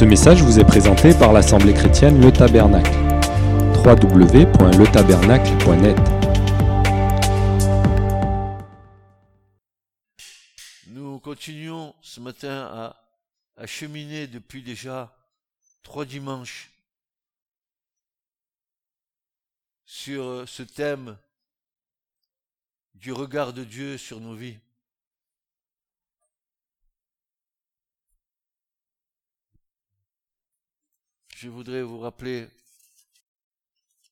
Ce message vous est présenté par l'Assemblée chrétienne Le Tabernacle. www.letabernacle.net Nous continuons ce matin à, à cheminer depuis déjà trois dimanches sur ce thème du regard de Dieu sur nos vies. Je voudrais vous rappeler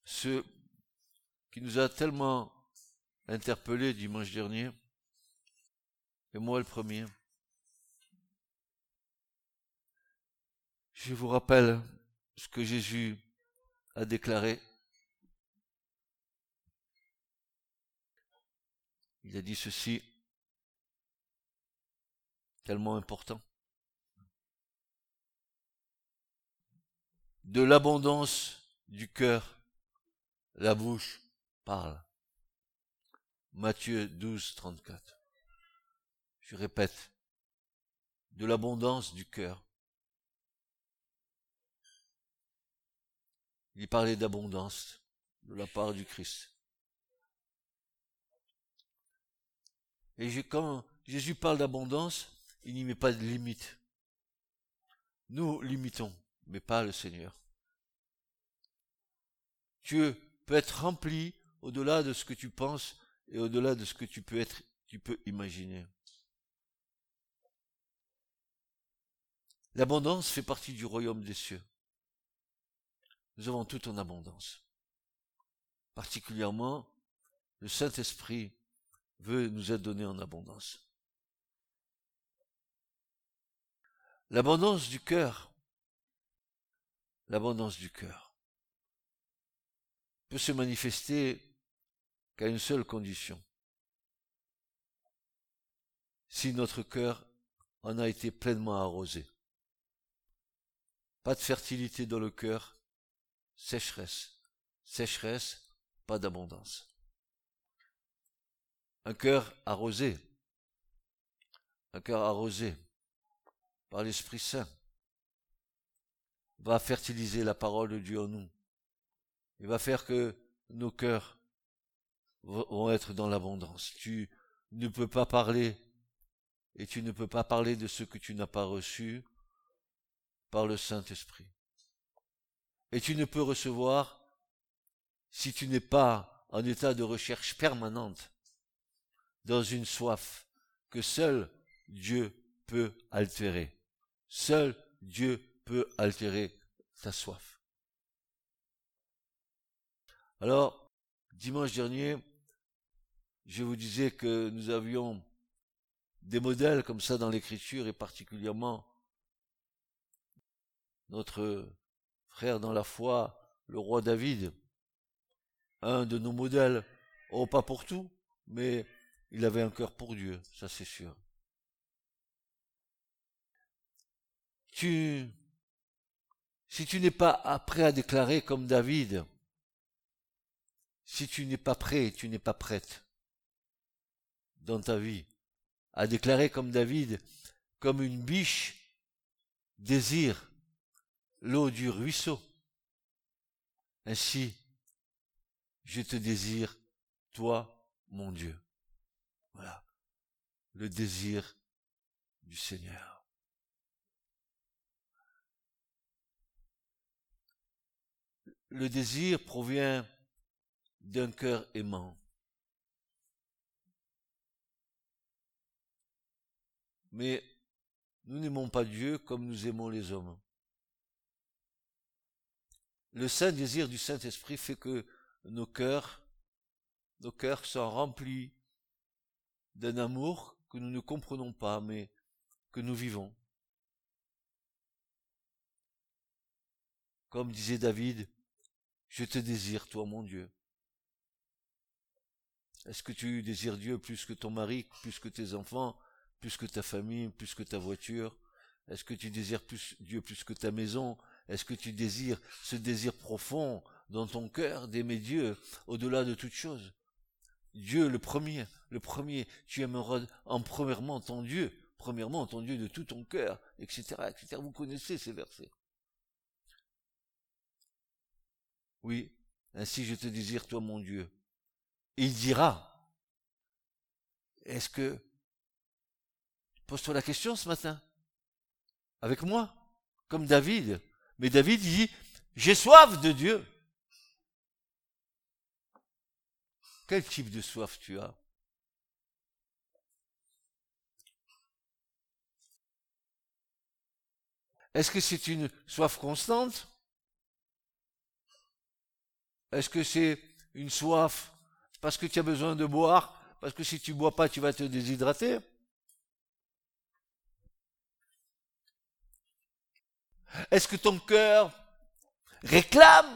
ce qui nous a tellement interpellés dimanche dernier, et moi le premier. Je vous rappelle ce que Jésus a déclaré. Il a dit ceci, tellement important. De l'abondance du cœur, la bouche parle. Matthieu 12, 34. Je répète, de l'abondance du cœur. Il parlait d'abondance de la part du Christ. Et quand Jésus parle d'abondance, il n'y met pas de limite. Nous limitons, mais pas le Seigneur. Dieu peut être rempli au-delà de ce que tu penses et au-delà de ce que tu peux être, tu peux imaginer. L'abondance fait partie du royaume des cieux. Nous avons tout en abondance. Particulièrement, le Saint-Esprit veut nous être donné en abondance. L'abondance du cœur, l'abondance du cœur peut se manifester qu'à une seule condition. Si notre cœur en a été pleinement arrosé. Pas de fertilité dans le cœur, sécheresse. Sécheresse, pas d'abondance un cœur arrosé, un cœur arrosé par l'Esprit Saint va fertiliser la parole de Dieu en nous. Il va faire que nos cœurs vont être dans l'abondance. Tu ne peux pas parler et tu ne peux pas parler de ce que tu n'as pas reçu par le Saint-Esprit. Et tu ne peux recevoir si tu n'es pas en état de recherche permanente dans une soif que seul Dieu peut altérer. Seul Dieu peut altérer ta soif. Alors, dimanche dernier, je vous disais que nous avions des modèles comme ça dans l'écriture et particulièrement notre frère dans la foi, le roi David, un de nos modèles, oh pas pour tout, mais il avait un cœur pour Dieu, ça c'est sûr. Tu, si tu n'es pas prêt à déclarer comme David, si tu n'es pas prêt, tu n'es pas prête dans ta vie à déclarer comme David, comme une biche désire l'eau du ruisseau. Ainsi, je te désire, toi, mon Dieu. Voilà. Le désir du Seigneur. Le désir provient d'un cœur aimant. Mais nous n'aimons pas Dieu comme nous aimons les hommes. Le saint désir du Saint-Esprit fait que nos cœurs, nos cœurs sont remplis d'un amour que nous ne comprenons pas, mais que nous vivons. Comme disait David, je te désire, toi mon Dieu. Est-ce que tu désires Dieu plus que ton mari, plus que tes enfants, plus que ta famille, plus que ta voiture? Est-ce que tu désires plus Dieu plus que ta maison? Est-ce que tu désires ce désir profond dans ton cœur d'aimer Dieu au-delà de toute chose? Dieu le premier, le premier, tu aimeras en premièrement ton Dieu, premièrement ton Dieu de tout ton cœur, etc., etc. Vous connaissez ces versets. Oui, ainsi je te désire, toi mon Dieu. il dira, est-ce que, pose-toi la question ce matin, avec moi, comme David. Mais David dit, j'ai soif de Dieu. Quel type de soif tu as? Est-ce que c'est une soif constante? Est-ce que c'est une soif parce que tu as besoin de boire Parce que si tu bois pas, tu vas te déshydrater? Est-ce que ton cœur réclame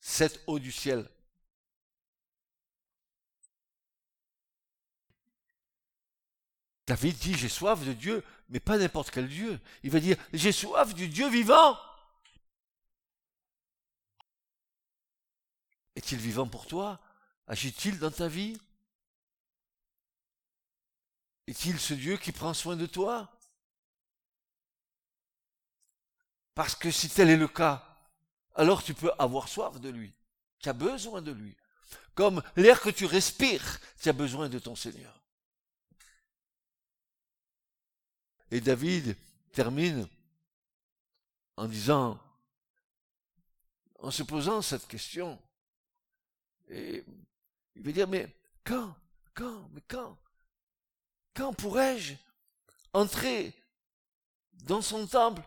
cette eau du ciel? David dit, j'ai soif de Dieu, mais pas n'importe quel Dieu. Il va dire, j'ai soif du Dieu vivant. Est-il vivant pour toi? Agit-il dans ta vie? Est-il ce Dieu qui prend soin de toi? Parce que si tel est le cas, alors tu peux avoir soif de lui. Tu as besoin de lui. Comme l'air que tu respires, tu as besoin de ton Seigneur. Et David termine en disant, en se posant cette question, et il veut dire, mais quand, quand, mais quand, quand pourrais-je entrer dans son temple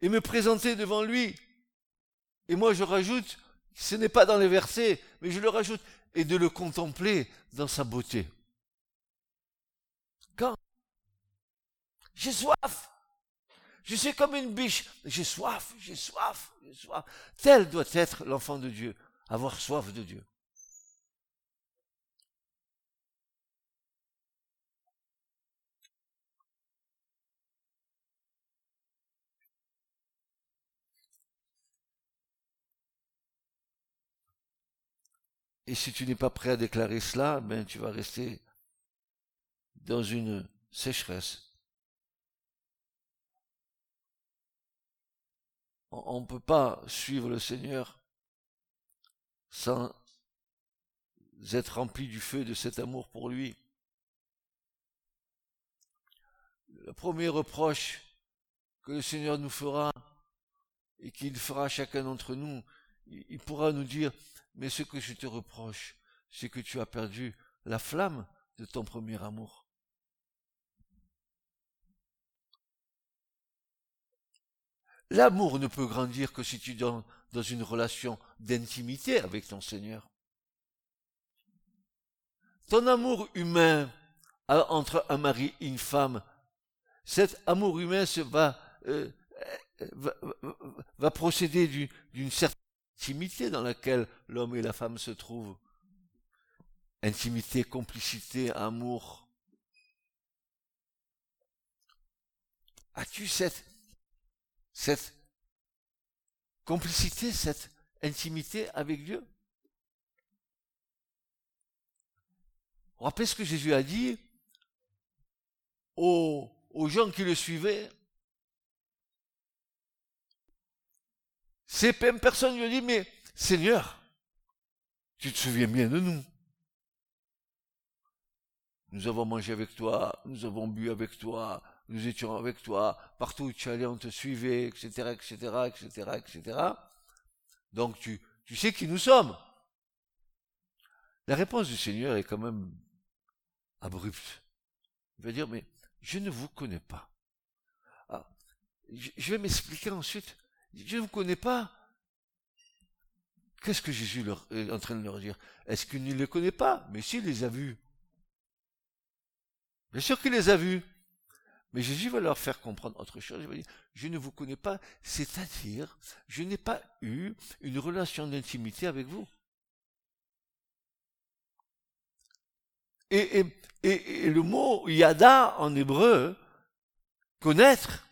et me présenter devant lui? Et moi je rajoute, ce n'est pas dans les versets, mais je le rajoute, et de le contempler dans sa beauté. Quand j'ai soif. Je suis comme une biche. J'ai soif, j'ai soif, j'ai soif. Tel doit être l'enfant de Dieu, avoir soif de Dieu. Et si tu n'es pas prêt à déclarer cela, ben tu vas rester dans une sécheresse. on ne peut pas suivre le Seigneur sans être rempli du feu de cet amour pour lui. Le premier reproche que le Seigneur nous fera et qu'il fera à chacun d'entre nous, il pourra nous dire, mais ce que je te reproche, c'est que tu as perdu la flamme de ton premier amour. L'amour ne peut grandir que si tu es dans, une relation d'intimité avec ton Seigneur. Ton amour humain entre un mari et une femme, cet amour humain se va, euh, va, va procéder d'une certaine intimité dans laquelle l'homme et la femme se trouvent. Intimité, complicité, amour. As-tu cette complicité, cette intimité avec Dieu? Rappelez ce que Jésus a dit aux gens qui le suivaient? Ces personnes lui dit, mais Seigneur, tu te souviens bien de nous. Nous avons mangé avec toi, nous avons bu avec toi, nous étions avec toi, partout où tu allais, on te suivait, etc., etc., etc., etc. Donc tu, tu sais qui nous sommes. La réponse du Seigneur est quand même abrupte. Il va dire, mais je ne vous connais pas. Ah, je vais m'expliquer ensuite. Je ne vous connais pas. Qu'est-ce que Jésus est en train de leur dire? Est-ce qu'il ne les connaît pas? Mais s'il les a vus. Bien sûr qu'il les a vus. Mais Jésus va leur faire comprendre autre chose. Il va dire, je ne vous connais pas, c'est-à-dire, je n'ai pas eu une relation d'intimité avec vous. Et, le mot yada en hébreu, connaître,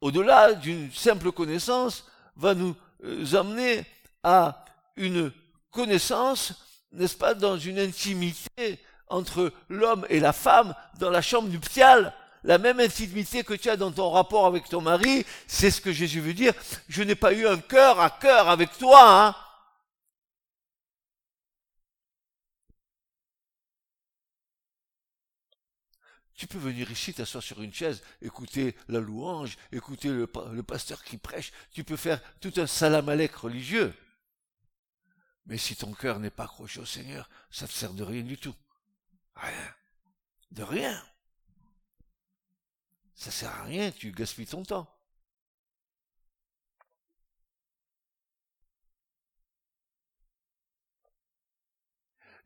au-delà d'une simple connaissance, va nous euh, amener à une connaissance, n'est-ce pas, dans une intimité entre l'homme et la femme dans la chambre nuptiale la même intimité que tu as dans ton rapport avec ton mari, c'est ce que Jésus veut dire. Je n'ai pas eu un cœur à cœur avec toi, hein. Tu peux venir ici, t'asseoir sur une chaise, écouter la louange, écouter le, pasteur qui prêche. Tu peux faire tout un salamalek religieux. Mais si ton cœur n'est pas accroché au Seigneur, ça ne te sert de rien du tout. Rien. De rien. Ça sert à rien, tu gaspilles ton temps.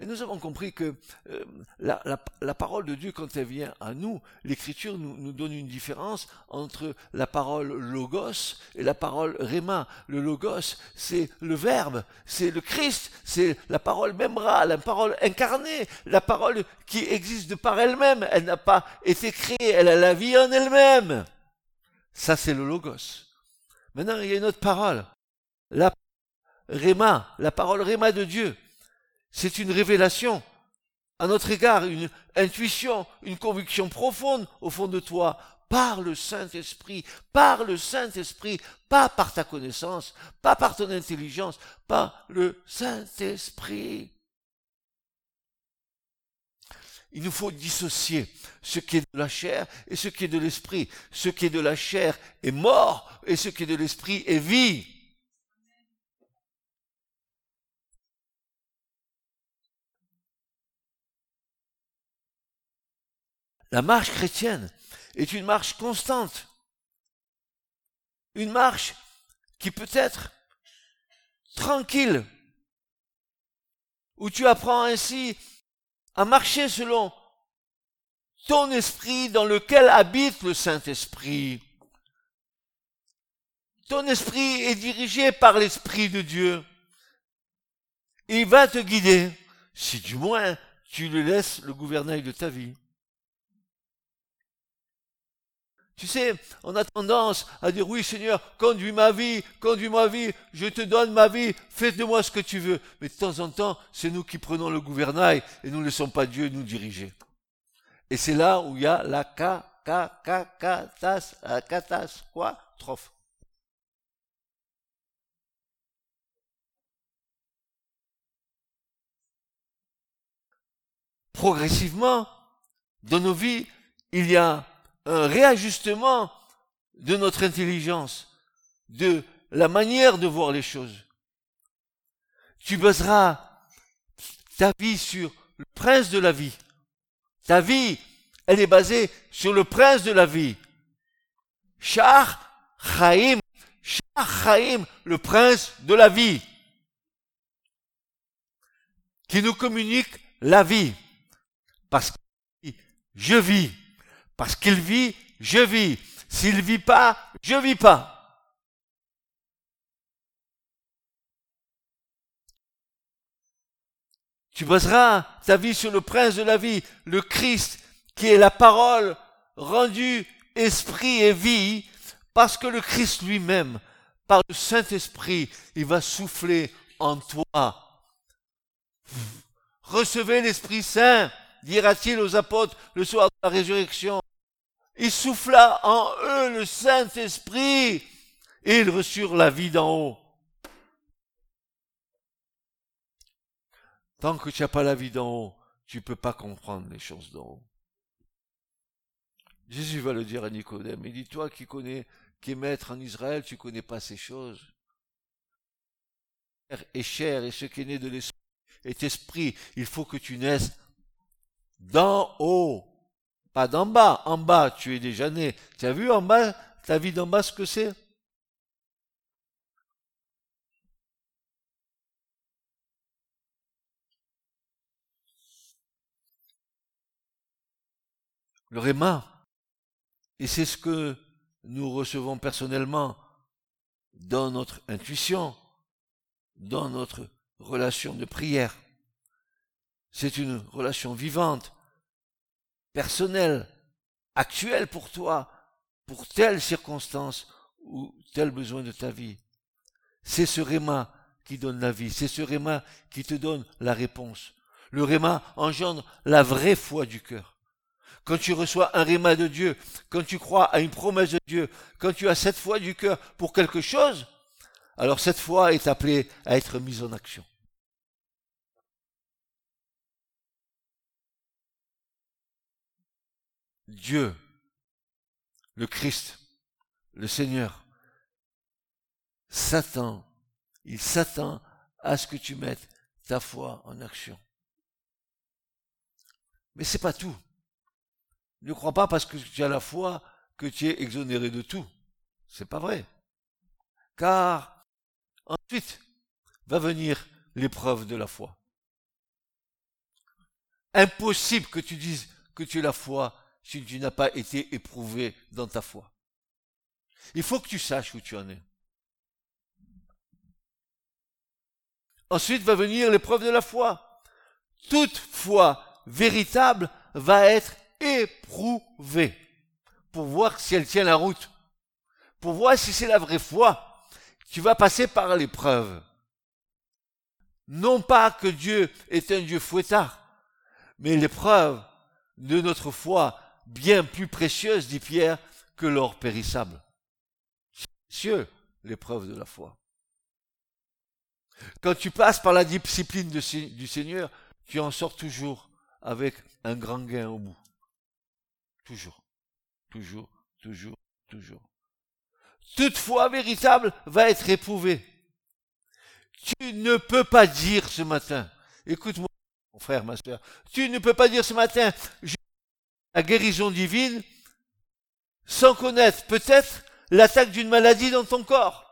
Et nous avons compris que euh, la, parole de Dieu, quand elle vient à nous, l'Écriture nous, donne une différence entre la parole logos et la parole réma. Le logos, c'est le Verbe, c'est le Christ, c'est la parole memra, la parole incarnée, la parole qui existe de par elle-même. Elle n'a pas été créée, elle a la vie en elle-même. Ça, c'est le logos. Maintenant, il y a une autre parole. La réma, la parole réma de Dieu. C'est une révélation à notre égard, une intuition, une conviction profonde au fond de toi, par le Saint-Esprit, par le Saint-Esprit, pas par ta connaissance, pas par ton intelligence, par le Saint-Esprit. Il nous faut dissocier ce qui est de la chair et ce qui est de l'esprit. Ce qui est de la chair est mort et ce qui est de l'esprit est vie. La marche chrétienne est une marche constante. Une marche qui peut être tranquille, où tu apprends ainsi à marcher selon ton esprit dans lequel habite le Saint-Esprit. Ton esprit est dirigé par l'Esprit de Dieu. Il va te guider, si du moins tu le laisses le gouvernail de ta vie. Tu sais, on a tendance à dire oui Seigneur, conduis ma vie, conduis ma vie, je te donne ma vie, fais de moi ce que tu veux. Mais de temps en temps, c'est nous qui prenons le gouvernail et nous ne laissons pas Dieu nous diriger. Et c'est là où il y a la katas, quoi, trophe. Progressivement, dans nos vies, il y a un réajustement de notre intelligence, de la manière de voir les choses. Tu baseras ta vie sur le prince de la vie. Ta vie, elle est basée sur le prince de la vie. Shah Chaim, Shah Chaim, le prince de la vie, qui nous communique la vie. Parce que je vis. Parce qu'il vit, je vis. S'il vit pas, je vis pas. Tu baseras ta vie sur le prince de la vie, le Christ, qui est la parole rendue esprit et vie, parce que le Christ lui-même, par le Saint-Esprit, il va souffler en toi. Recevez l'Esprit Saint, dira-t-il aux apôtres le soir de la résurrection il souffla en eux le Saint-Esprit et ils reçurent la vie d'en haut. Tant que tu n'as pas la vie d'en haut, tu ne peux pas comprendre les choses d'en haut. Jésus va le dire à Nicodème. Il dit, toi qui connais, qui es maître en Israël, tu connais pas ces choses. Et chair et ce qui est né de l'esprit est esprit. Il faut que tu naisses d'en haut. Pas d'en bas. En bas, tu es déjà né. Tu as vu en bas, ta vie d'en bas, ce que c'est? Le réma. Et c'est ce que nous recevons personnellement dans notre intuition, dans notre relation de prière. C'est une relation vivante personnel, actuel pour toi, pour telle circonstance ou tel besoin de ta vie. C'est ce réma qui donne la vie, c'est ce réma qui te donne la réponse. Le réma engendre la vraie foi du cœur. Quand tu reçois un réma de Dieu, quand tu crois à une promesse de Dieu, quand tu as cette foi du cœur pour quelque chose, alors cette foi est appelée à être mise en action. Dieu, le Christ, le Seigneur, s'attend, il s'attend à ce que tu mettes ta foi en action. Mais c'est pas tout. Ne crois pas parce que tu as la foi que tu es exonéré de tout. C'est pas vrai. Car ensuite va venir l'épreuve de la foi. Impossible que tu dises que tu es la foi si tu n'as pas été éprouvé dans ta foi. Il faut que tu saches où tu en es. Ensuite va venir l'épreuve de la foi. Toute foi véritable va être éprouvée pour voir si elle tient la route. Pour voir si c'est la vraie foi. Tu vas passer par l'épreuve. Non pas que Dieu est un Dieu fouettard, mais l'épreuve de notre foi bien plus précieuse, dit Pierre, que l'or périssable. C'est l'épreuve de la foi. Quand tu passes par la discipline du Seigneur, tu en sors toujours avec un grand gain au bout. Toujours, toujours, toujours, toujours. Toute foi véritable va être éprouvée. Tu ne peux pas dire ce matin, écoute-moi, mon frère, ma soeur, tu ne peux pas dire ce matin, la guérison divine, sans connaître peut-être l'attaque d'une maladie dans ton corps.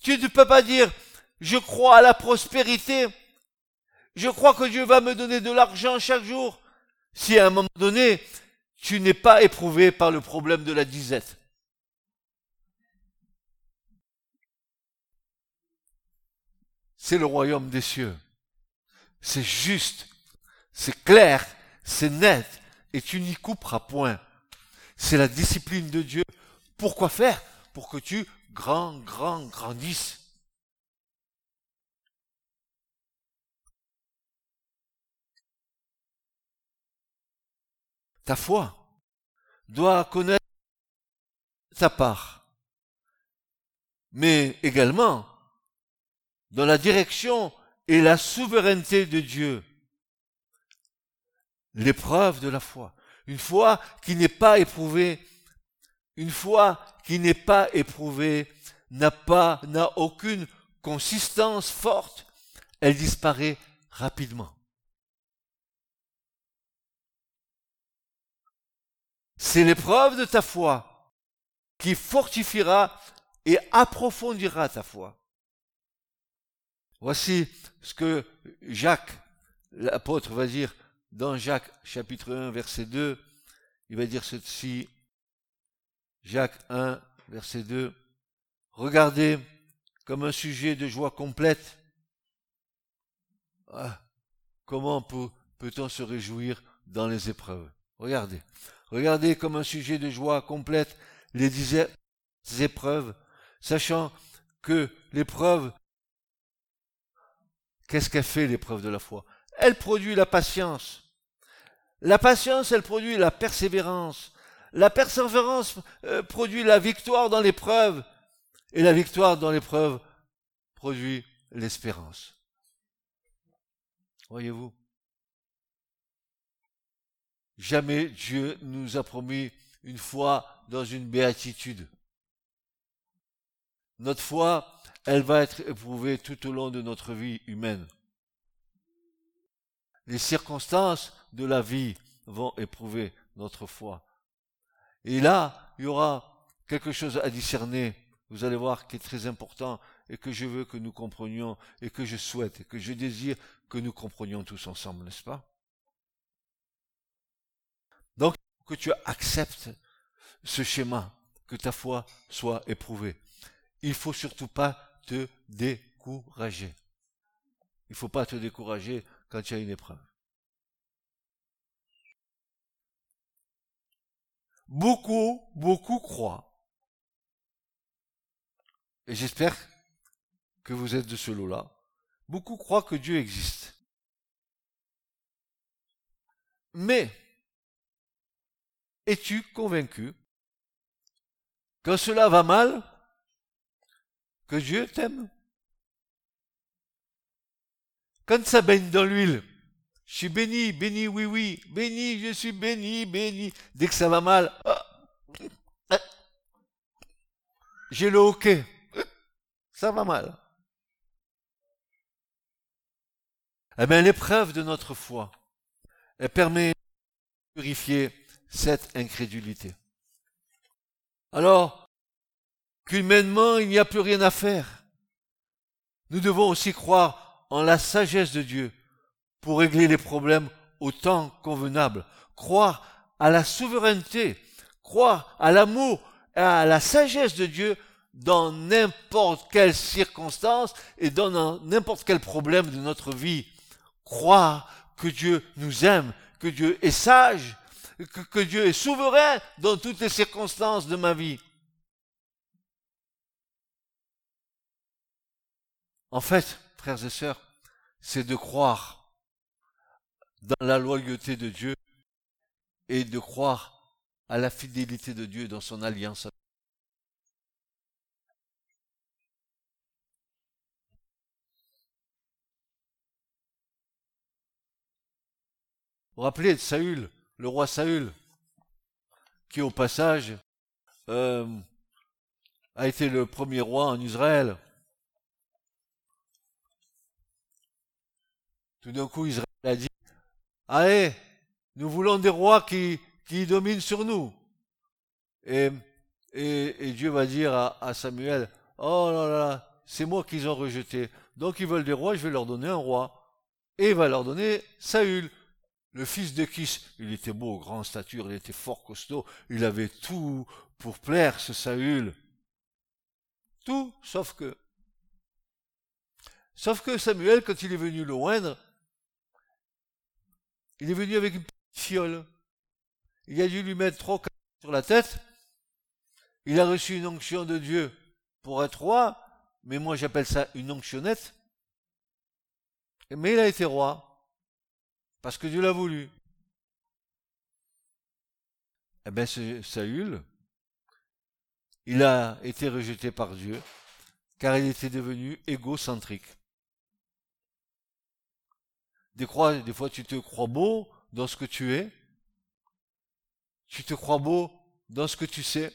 Tu ne peux pas dire, je crois à la prospérité, je crois que Dieu va me donner de l'argent chaque jour, si à un moment donné, tu n'es pas éprouvé par le problème de la disette. C'est le royaume des cieux. C'est juste, c'est clair, c'est net, et tu n'y couperas point. C'est la discipline de Dieu. Pourquoi faire? Pour que tu grand, grand, grandisses. Ta foi doit connaître ta part, mais également dans la direction et la souveraineté de Dieu. L'épreuve de la foi. Une foi qui n'est pas éprouvée, une foi qui n'est pas éprouvée, n'a pas, n'a aucune consistance forte, elle disparaît rapidement. C'est l'épreuve de ta foi qui fortifiera et approfondira ta foi. Voici ce que Jacques, l'apôtre, va dire dans Jacques chapitre 1, verset 2. Il va dire ceci. Jacques 1, verset 2. Regardez comme un sujet de joie complète. Ah, comment peut-on se réjouir dans les épreuves? Regardez. Regardez comme un sujet de joie complète les épreuves, sachant que l'épreuve, qu'est-ce qu'elle fait l'épreuve de la foi? Elle produit la patience. La patience, elle produit la persévérance. La persévérance euh, produit la victoire dans l'épreuve. Et la victoire dans l'épreuve produit l'espérance. Voyez-vous? Jamais Dieu nous a promis une foi dans une béatitude. Notre foi, elle va être éprouvée tout au long de notre vie humaine. Les circonstances de la vie vont éprouver notre foi. Et là, il y aura quelque chose à discerner, vous allez voir, qui est très important et que je veux que nous comprenions et que je souhaite et que je désire que nous comprenions tous ensemble, n'est-ce pas? Donc, que tu acceptes ce schéma, que ta foi soit éprouvée. Il faut surtout pas te décourager. Il faut pas te décourager quand il y a une épreuve. Beaucoup, beaucoup croient. Et j'espère que vous êtes de ce lot-là. Beaucoup croient que Dieu existe. Mais, es-tu convaincu quand cela va mal, que Dieu t'aime? Quand ça baigne dans l'huile, Je suis béni, béni, oui, oui, béni, je suis béni, béni. Dès que ça va mal, ah, j'ai le hoquet. Ça va mal. Eh bien, l'épreuve de notre foi, elle permet de purifier cette incrédulité. Alors, qu'humainement, il n'y a plus rien à faire. Nous devons aussi croire en la sagesse de Dieu pour régler les problèmes au temps convenable. Croire à la souveraineté, croire à l'amour et à la sagesse de Dieu dans n'importe quelle circonstance et dans n'importe quel problème de notre vie croire que Dieu nous aime, que Dieu est sage, que, que Dieu est souverain dans toutes les circonstances de ma vie. En fait, frères et sœurs, c'est de croire dans la loyauté de Dieu et de croire à la fidélité de Dieu dans son alliance vous rappelez de Saül, le roi Saül, qui au passage euh, a été le premier roi en Israël. Tout d'un coup, Israël a dit, allez, nous voulons des rois qui, qui dominent sur nous. Et, et, Dieu va dire à, à Samuel, oh là là, c'est moi qu'ils ont rejeté. Donc ils veulent des rois, je vais leur donner un roi. Et il va leur donner Saül. Le fils de Kis, il était beau, grand stature, il était fort costaud, il avait tout pour plaire, ce Saül. Tout, sauf que. Sauf que Samuel, quand il est venu le il est venu avec une petite fiole. Il a dû lui mettre trois sur la tête. Il a reçu une onction de Dieu pour être roi, mais moi j'appelle ça une onctionnette. Mais il a été roi. Parce que Dieu l'a voulu. Eh bien, Saül, il a été rejeté par Dieu, car il était devenu égocentrique. Des, fois, tu te crois beau dans ce que tu es. Tu te crois beau dans ce que tu sais.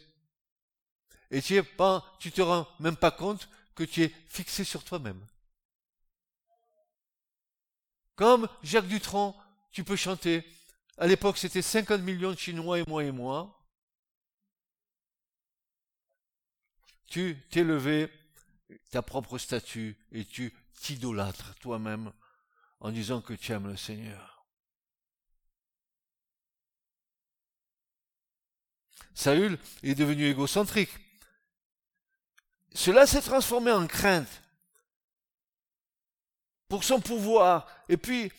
Et tu es pas, tu te rends même pas compte que tu es fixé sur toi-même. Comme Jacques Dutronc, tu peux chanter. À l'époque, c'était 50 millions de Chinois et moi et moi. Tu t'élevais ta propre statue et tu t'idolâtres toi-même en disant que tu aimes le Seigneur. Saül est devenu égocentrique. Cela s'est transformé en crainte pour son pouvoir. Et puis,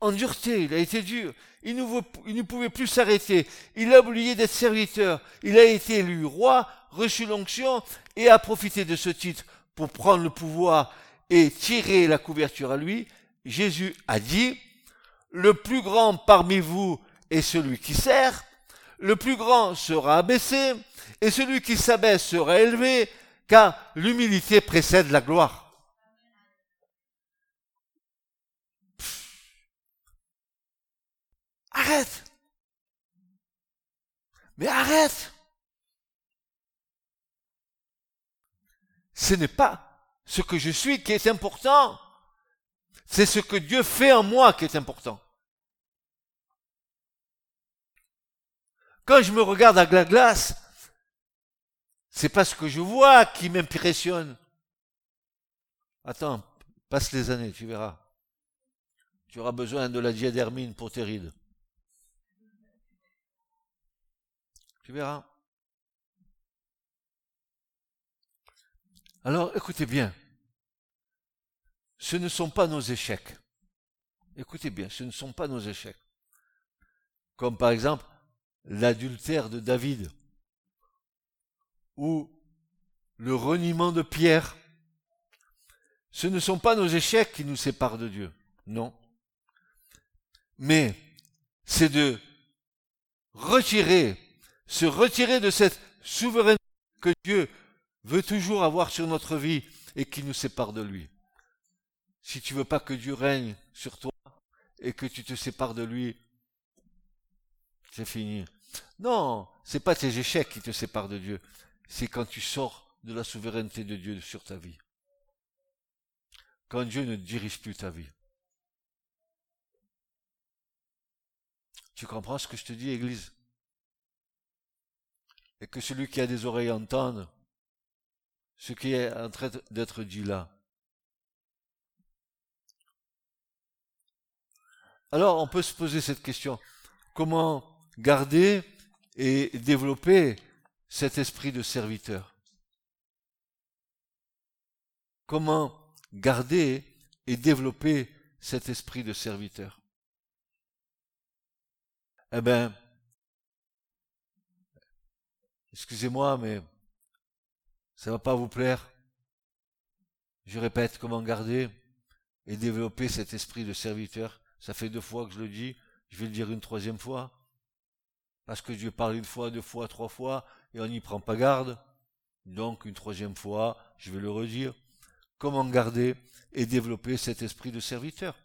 en dureté, il a été dur. Il ne, pouvait plus s'arrêter. Il a oublié d'être serviteur. Il a été élu roi, reçu l'onction et a profité de ce titre pour prendre le pouvoir et tirer la couverture à lui. Jésus a dit, le plus grand parmi vous est celui qui sert, le plus grand sera abaissé, et celui qui s'abaisse sera élevé, car l'humilité précède la gloire. Arrête. Mais arrête. Ce n'est pas ce que je suis qui est important. C'est ce que Dieu fait en moi qui est important. Quand je me regarde à la glace, c'est pas ce que je vois qui m'impressionne. Attends, passe les années, tu verras. Tu auras besoin de la diadermine pour tes rides. Tu verras. Alors, écoutez bien. Ce ne sont pas nos échecs. Écoutez bien, ce ne sont pas nos échecs. Comme par exemple l'adultère de David ou le reniement de Pierre. Ce ne sont pas nos échecs qui nous séparent de Dieu. Non. Mais c'est de retirer se retirer de cette souveraineté que Dieu veut toujours avoir sur notre vie et qui nous sépare de lui. Si tu veux pas que Dieu règne sur toi, et que tu te sépares de lui, c'est fini. Non, c'est pas tes échecs qui te séparent de Dieu, c'est quand tu sors de la souveraineté de Dieu sur ta vie. Quand Dieu ne dirige plus ta vie. Tu comprends ce que je te dis, Église? Et que celui qui a des oreilles entende ce qui est en train d'être dit là. Alors on peut se poser cette question. Comment garder et développer cet esprit de serviteur? Comment garder et développer cet esprit de serviteur? Eh bien, excusez-moi, mais ça va pas vous plaire. Je répète, comment garder et développer cet esprit de serviteur? Ça fait deux fois que je le dis, je vais le dire une troisième fois. Parce que Dieu parle une fois, deux fois, trois fois, et on n'y prend pas garde. Donc, une troisième fois, je vais le redire. Comment garder et développer cet esprit de serviteur?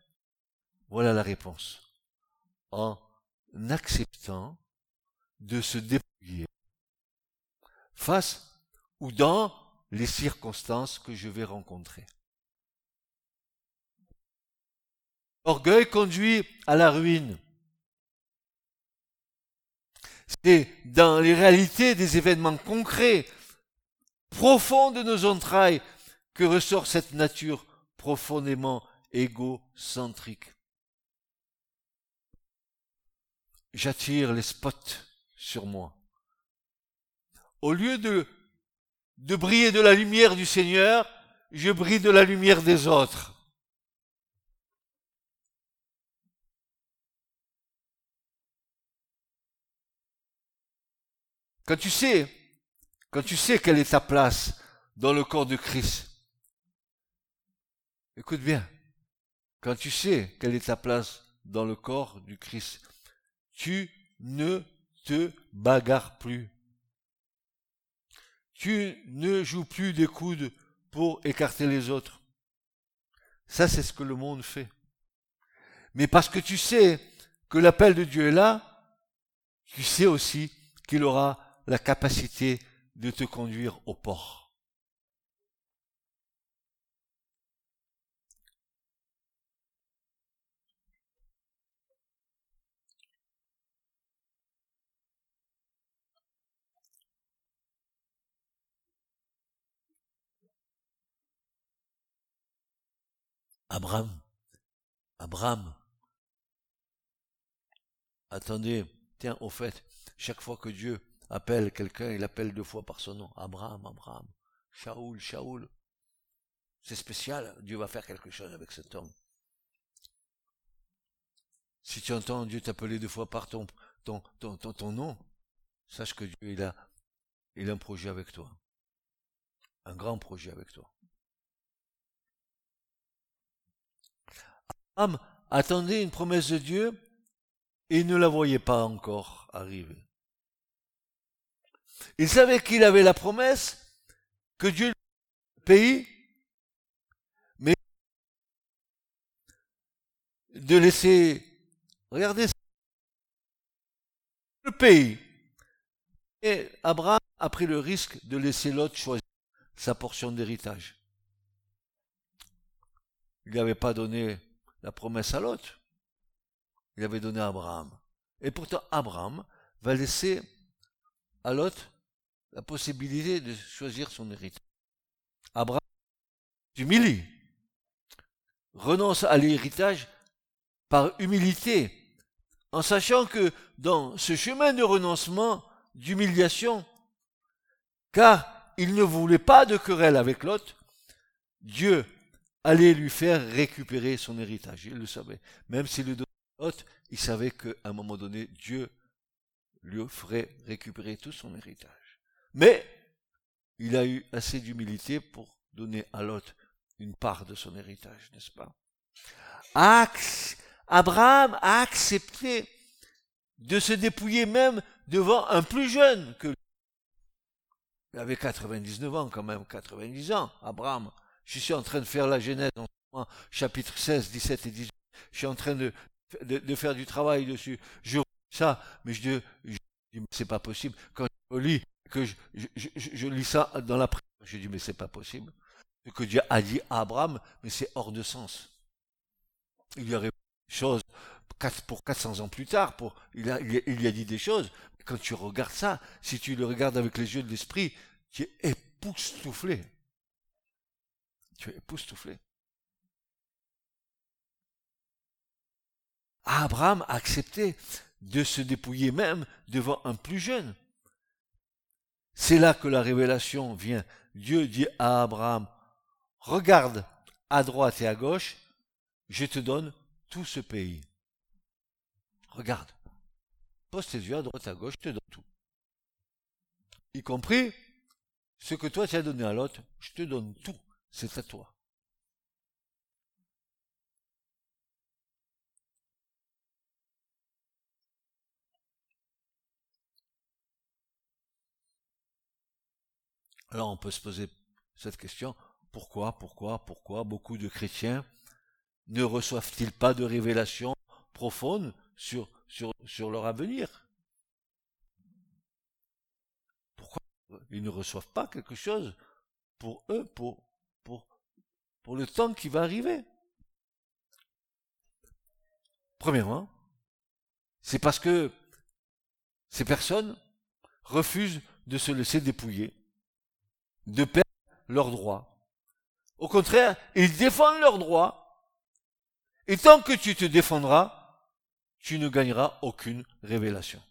Voilà la réponse. En acceptant de se dépouiller face ou dans les circonstances que je vais rencontrer. Orgueil conduit à la ruine. C'est dans les réalités des événements concrets, profonds de nos entrailles, que ressort cette nature profondément égocentrique. J'attire les spots sur moi. Au lieu de, de briller de la lumière du Seigneur, je brille de la lumière des autres. Quand tu sais, quand tu sais quelle est ta place dans le corps de Christ, Écoute bien, quand tu sais quelle est ta place dans le corps du Christ, tu ne te bagarres plus. Tu ne joues plus des coudes pour écarter les autres. Ça, c'est ce que le monde fait. Mais parce que tu sais que l'appel de Dieu est là, tu sais aussi qu'il aura la capacité de te conduire au port. Abraham, Abraham, attendez, tiens, au fait, chaque fois que Dieu appelle quelqu'un, il appelle deux fois par son nom. Abraham, Abraham, Shaoul, Shaoul. C'est spécial, Dieu va faire quelque chose avec cet homme. Si tu entends Dieu t'appeler deux fois par ton, ton, ton, nom, sache que Dieu il a, il a un projet avec toi. Un grand projet avec toi. Abraham attendait une promesse de Dieu et ne la voyait pas encore arriver. Il savait qu'il avait la promesse que Dieu le pays, mais de laisser, regardez, le pays. Et Abraham a pris le risque de laisser l'autre choisir sa portion d'héritage. Il n'avait pas donné la promesse à l'autre. Il avait donné à Abraham. Et pourtant, Abraham va laisser à l'autre la possibilité de choisir son héritage. Abraham s'humilie, renonce à l'héritage par humilité, en sachant que dans ce chemin de renoncement, d'humiliation, car il ne voulait pas de querelle avec l'autre, Dieu allait lui faire récupérer son héritage. Il le savait. Même s'il le donnait à il savait qu'à un moment donné, Dieu lui ferait récupérer tout son héritage. Mais il a eu assez d'humilité pour donner à l'autre une part de son héritage, n'est-ce pas? Abraham a accepté de se dépouiller même devant un plus jeune que lui. Il avait 99 ans quand même, 90 ans, Abraham. Je suis en train de faire la Genèse en chapitre 16, 17 et 18. Je suis en train de faire du travail dessus. Je ça, mais je, dis, c'est pas possible. Quand je lis, que je, je, lis ça dans la prière, je dis, mais c'est pas possible. Que Dieu a dit à Abraham, mais c'est hors de sens. Il y aurait des choses pour 400 ans plus tard, il, a, y a dit des choses. Quand tu regardes ça, si tu le regardes avec les yeux de l'esprit, tu es époustouflé. Tu es époustouflé. Abraham a accepté de se dépouiller même devant un plus jeune. C'est là que la révélation vient. Dieu dit à Abraham, regarde à droite et à gauche, je te donne tout ce pays. Regarde. Pose tes yeux à droite et à gauche, je te donne tout. Y compris ce que toi tu as donné à l'autre, je te donne tout. C'est à toi. Alors on peut se poser cette question, pourquoi, pourquoi, pourquoi beaucoup de chrétiens ne reçoivent-ils pas de révélations profondes sur, leur avenir? Pourquoi ils ne reçoivent pas quelque chose pour eux, pour, pour, pour le temps qui va arriver? Premièrement, c'est parce que ces personnes refusent de se laisser dépouiller de perdre leurs droits. Au contraire, ils défendent leurs droits. Et tant que tu te défendras, tu ne gagneras aucune révélation.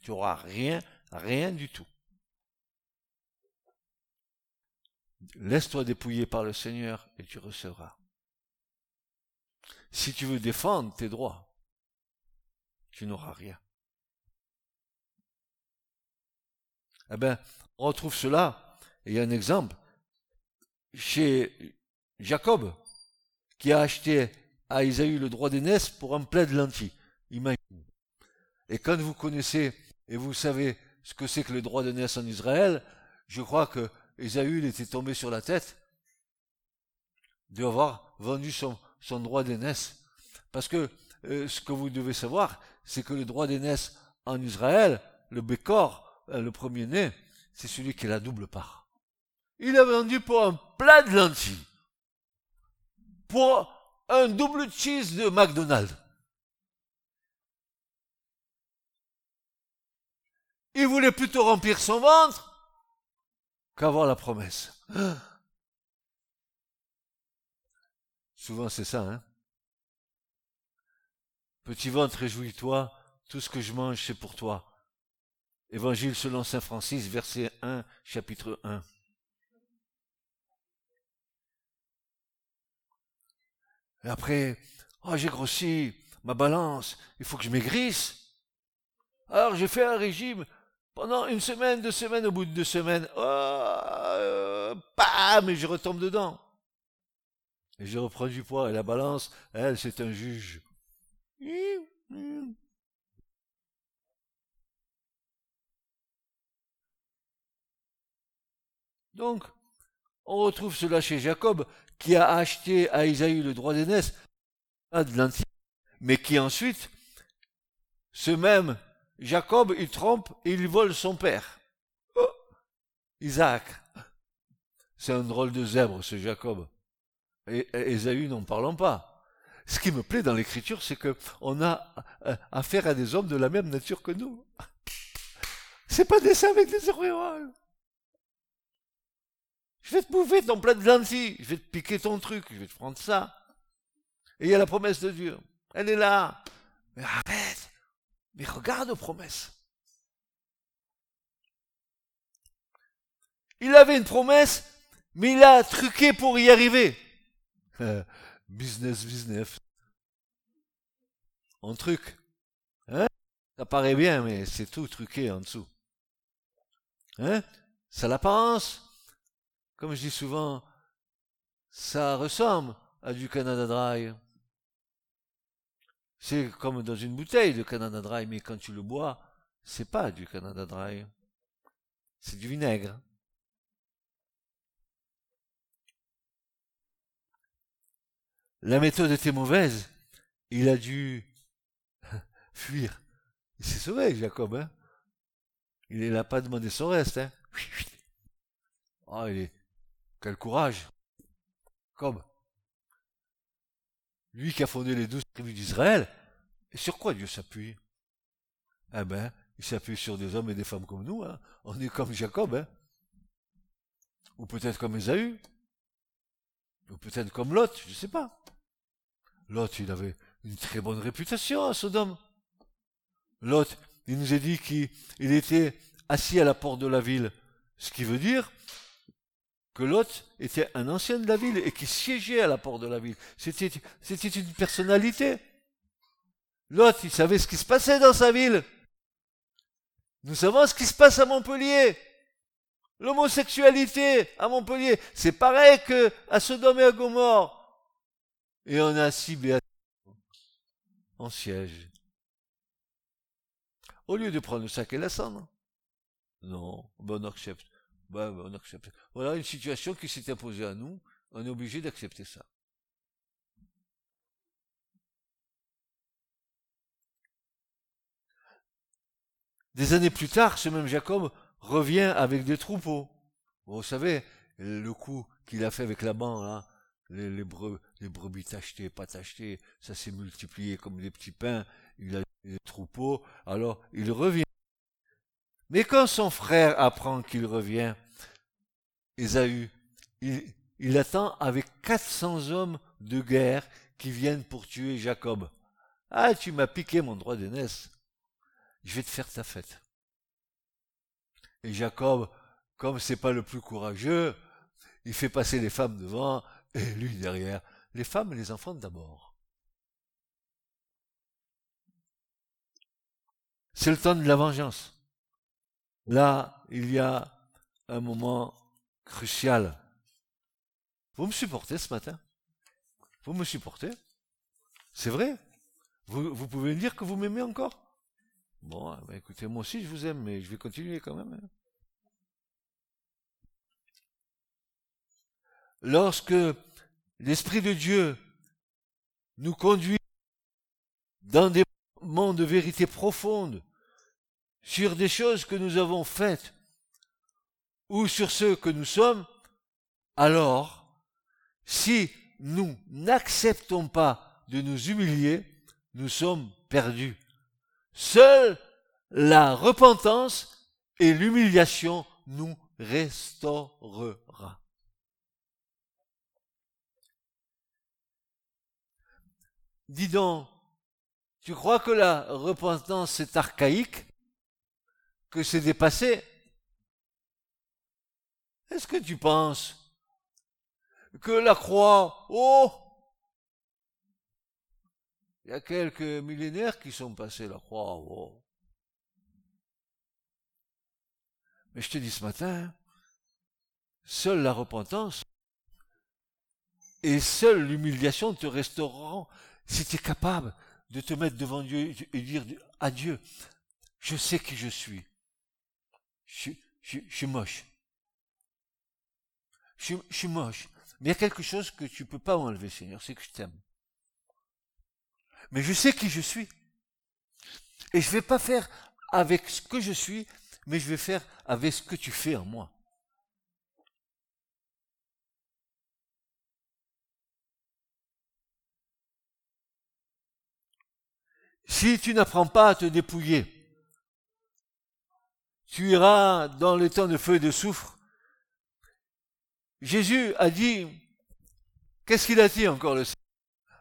Tu auras rien, rien du tout. Laisse-toi dépouiller par le Seigneur et tu recevras. Si tu veux défendre tes droits, tu n'auras rien. Eh bien, on retrouve cela il y a un exemple. Chez Jacob, qui a acheté à Isaïe le droit d'aînesse pour un plat de lentilles. Et quand vous connaissez et vous savez ce que c'est que le droit d'aînesse en Israël, je crois que Isaïe était tombé sur la tête d'avoir vendu son, son droit d'aînesse. Parce que euh, ce que vous devez savoir, c'est que le droit d'aînesse en Israël, le Bécor, euh, le premier-né, c'est celui qui a la double part. Il a vendu pour un plat de lentilles. Pour un double cheese de McDonald's. Il voulait plutôt remplir son ventre qu'avoir la promesse. Souvent c'est ça, hein. Petit ventre, réjouis-toi, tout ce que je mange, c'est pour toi. Évangile selon Saint Francis, verset 1, chapitre 1. Et après, oh, j'ai grossi, ma balance, il faut que je maigrisse. Alors j'ai fait un régime pendant une semaine, deux semaines, au bout de deux semaines, oh, euh, et je retombe dedans. Et je reprends du poids, et la balance, elle, c'est un juge. Donc, on retrouve cela chez Jacob, qui a acheté à Isaïe le droit d'aînesse, mais qui ensuite, ce même Jacob, il trompe et il vole son père. Oh, Isaac. C'est un drôle de zèbre, ce Jacob. Et Esaü, n'en parlons pas. Ce qui me plaît dans l'écriture, c'est que on a euh, affaire à des hommes de la même nature que nous. C'est pas des avec des héros. Je vais te bouffer ton plat de lentilles, je vais te piquer ton truc, je vais te prendre ça. Et il y a la promesse de Dieu. Elle est là. Mais arrête. Mais regarde aux promesses. Il avait une promesse, mais il a truqué pour y arriver. business, business. En truc. Hein? Ça paraît bien, mais c'est tout truqué en dessous. Hein? Ça l'apparence. Comme je dis souvent, ça ressemble à du Canada Dry. C'est comme dans une bouteille de Canada Dry, mais quand tu le bois, c'est pas du Canada Dry. C'est du vinaigre. La méthode était mauvaise. Il a dû fuir. Il s'est sauvé, Jacob, hein. Il n'a pas demandé son reste, hein. Ah, quel courage. Comme. Lui qui a fondé les douze tribus d'Israël, et sur quoi Dieu s'appuie? Eh ben, il s'appuie sur des hommes et des femmes comme nous, hein. On est comme Jacob, hein. Ou peut-être comme Esaü. Ou peut-être comme Lot, je ne sais pas. Lot, il avait une très bonne réputation à Sodome. Lot, il nous a dit qu'il était assis à la porte de la ville. Ce qui veut dire que Lot était un ancien de la ville et qui siégeait à la porte de la ville. C'était, une personnalité. Lot, il savait ce qui se passait dans sa ville. Nous savons ce qui se passe à Montpellier. L'homosexualité à Montpellier, c'est pareil que à Sodome et à Gomorre. Et on a ciblé en siège. Au lieu de prendre le sac et la cendre. Non, ben on accepte. On accepte. Voilà une situation qui s'est imposée à nous. On est obligé d'accepter ça. Des années plus tard, ce même Jacob revient avec des troupeaux. Vous savez, le coup qu'il a fait avec la là, les, les, les brebis tachetées, pas tachetées, ça s'est multiplié comme des petits pains, il a des troupeaux, alors il revient. Mais quand son frère apprend qu'il revient, Ésaü, il, attend avec 400 hommes de guerre qui viennent pour tuer Jacob. Ah, tu m'as piqué mon droit d'aînesse. Je vais te faire ta fête. Et Jacob, comme c'est pas le plus courageux, il fait passer les femmes devant et lui derrière. Les femmes et les enfants d'abord. C'est le temps de la vengeance. Là, il y a un moment crucial. Vous me supportez ce matin? Vous me supportez? C'est vrai? Vous, pouvez me dire que vous m'aimez encore? Bon, eh ben, écoutez, moi aussi je vous aime, mais je vais continuer quand même. Hein. Lorsque l'Esprit de Dieu nous conduit dans des moments de vérité profonde sur des choses que nous avons faites ou sur ce que nous sommes, alors, si nous n'acceptons pas de nous humilier, nous sommes perdus. Seule la repentance et l'humiliation nous restaurera. Dis donc, tu crois que la repentance est archaïque? Que c'est dépassé Est-ce que tu penses que la croix, oh, il y a quelques millénaires qui sont passés la croix. Oh. Mais je te dis ce matin, seule la repentance et seule l'humiliation te restaureront si tu es capable de te mettre devant Dieu et dire à Dieu, je sais qui je suis. Je, suis moche. Je, suis moche. Mais il y a quelque chose que tu peux pas enlever, Seigneur, c'est que je t'aime mais je sais qui je suis. Et je ne vais pas faire avec ce que je suis, mais je vais faire avec ce que tu fais en moi. Si tu n'apprends pas à te dépouiller, tu iras dans le temps de feu et de soufre. Jésus a dit, qu'est-ce qu'il a dit encore le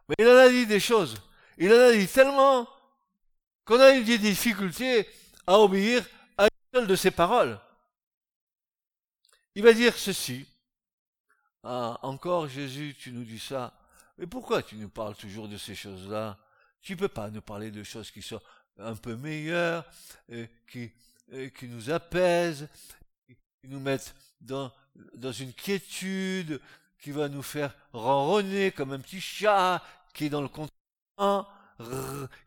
Mais il en a dit des choses. Il en a dit tellement qu'on a eu des difficultés à obéir à une seule de ses paroles. Il va dire ceci. Ah, encore Jésus, tu nous dis ça. Mais pourquoi tu nous parles toujours de ces choses-là? Tu peux pas nous parler de choses qui sont un peu meilleures, et qui, qui nous apaisent, qui nous mettent dans, dans une quiétude, qui va nous faire ronronner comme un petit chat qui est dans le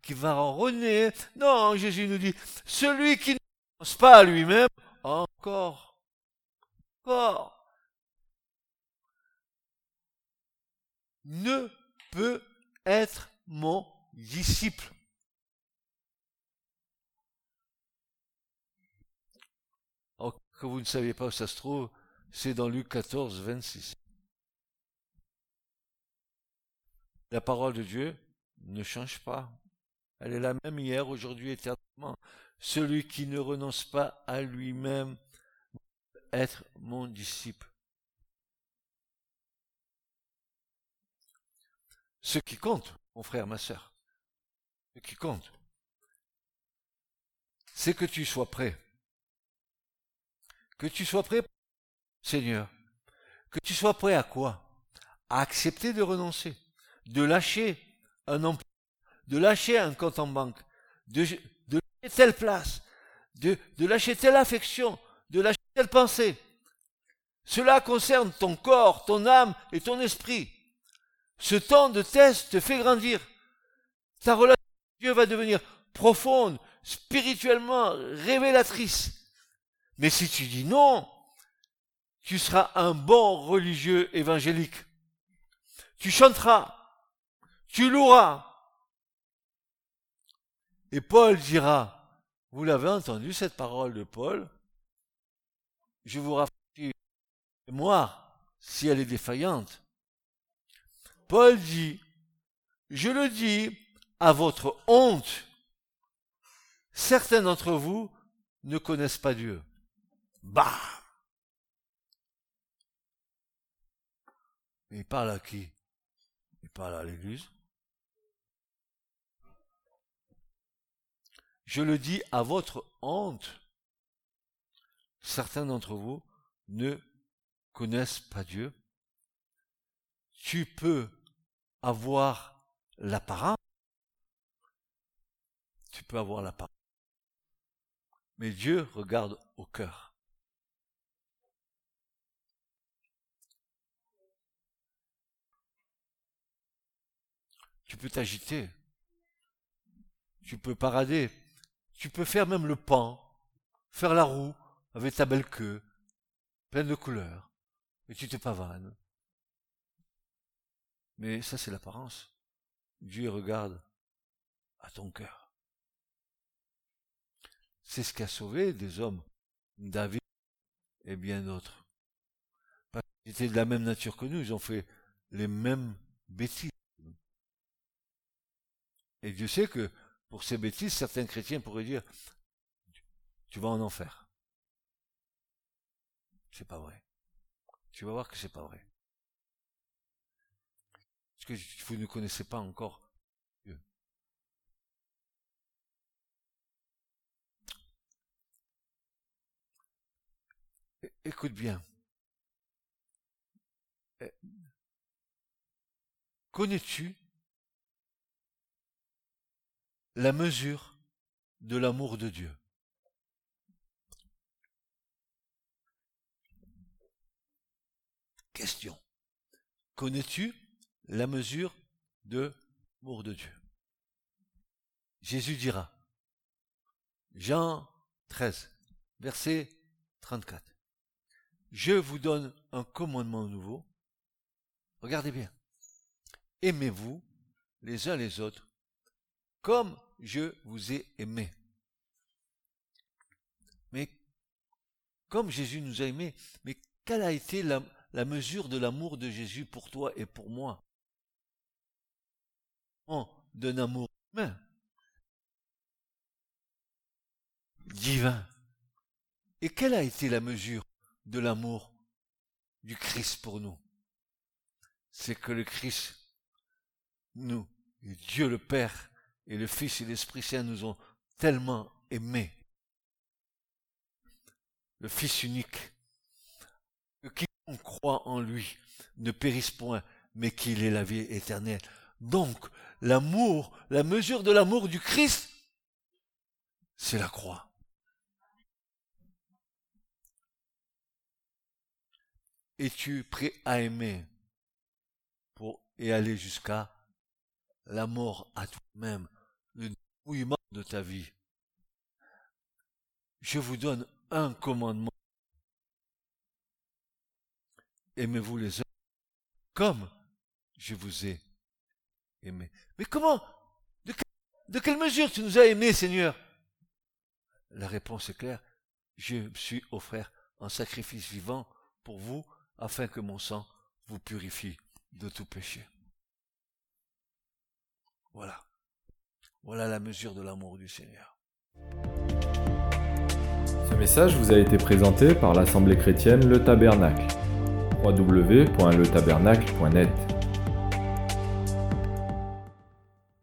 qui va ronronner. Non, Jésus nous dit, celui qui ne pense pas à lui-même, encore, encore, ne peut être mon disciple. Que vous ne saviez pas où ça se trouve, c'est dans Luc 14, 26. La parole de Dieu ne change pas. Elle est la même hier, aujourd'hui, éternellement. Celui qui ne renonce pas à lui-même être mon disciple. Ce qui compte, mon frère, ma sœur, ce qui compte, c'est que tu sois prêt. Que tu sois prêt, Seigneur. Que tu sois prêt à quoi? À accepter de renoncer, de lâcher un emploi, de lâcher un compte en banque, de, lâcher telle place, de, de lâcher telle affection, de lâcher telle pensée. Cela concerne ton corps, ton âme et ton esprit. Ce temps de test te fait grandir. Ta relation avec Dieu va devenir profonde, spirituellement révélatrice. Mais si tu dis non, tu seras un bon religieux évangélique. Tu chanteras, tu loueras. Et Paul dira, vous l'avez entendu cette parole de Paul, je vous rafraîchis moi si elle est défaillante. Paul dit, je le dis à votre honte, certains d'entre vous ne connaissent pas Dieu. Bah Il parle à qui? Il parle à l'Église? Je le dis à votre honte. Certains d'entre vous ne connaissent pas Dieu. Tu peux avoir l'apparence. Tu peux avoir l'apparence. Mais Dieu regarde au cœur. Tu peux t'agiter. Tu peux parader. Tu peux faire même le pan. Faire la roue avec ta belle queue, pleine de couleurs. Et tu te pavanes. Mais ça, c'est l'apparence. Dieu regarde à ton cœur. C'est ce qui a sauvé des hommes, David et bien d'autres. Parce qu'ils étaient de la même nature que nous, ils ont fait les mêmes bêtises. Et Dieu sait que pour ces bêtises, certains chrétiens pourraient dire, tu vas en enfer. C'est pas vrai. Tu vas voir que c'est pas vrai. Parce que vous ne connaissez pas encore Dieu. Écoute bien. Connais-tu la mesure de l'amour de Dieu. Question. Connais-tu la mesure de l'amour de Dieu? Jésus dira, Jean 13, verset 34, Je vous donne un commandement nouveau. Regardez bien. Aimez-vous les uns les autres comme je vous ai aimé. Mais comme Jésus nous a aimés, mais quelle a été la, mesure de l'amour de Jésus pour toi et pour moi? D'un amour humain, divin. Et quelle a été la mesure de l'amour du Christ pour nous? C'est que le Christ, nous, Dieu le Père, et le Fils et l'Esprit Saint nous ont tellement aimés. Le Fils unique, que quiconque croit en lui ne périsse point, mais qu'il ait la vie éternelle. Donc, l'amour, la mesure de l'amour du Christ, c'est la croix. Es-tu prêt à aimer pour, et aller jusqu'à la mort à toi-même? Le dépouillement de ta vie. Je vous donne un commandement. Aimez-vous les hommes comme je vous ai aimé. Mais comment de, quelle mesure tu nous as aimés, Seigneur? La réponse est claire. Je me suis offert en sacrifice vivant pour vous, afin que mon sang vous purifie de tout péché. Voilà. Voilà la mesure de l'amour du Seigneur. Ce message vous a été présenté par l'Assemblée chrétienne Le Tabernacle. www.letabernacle.net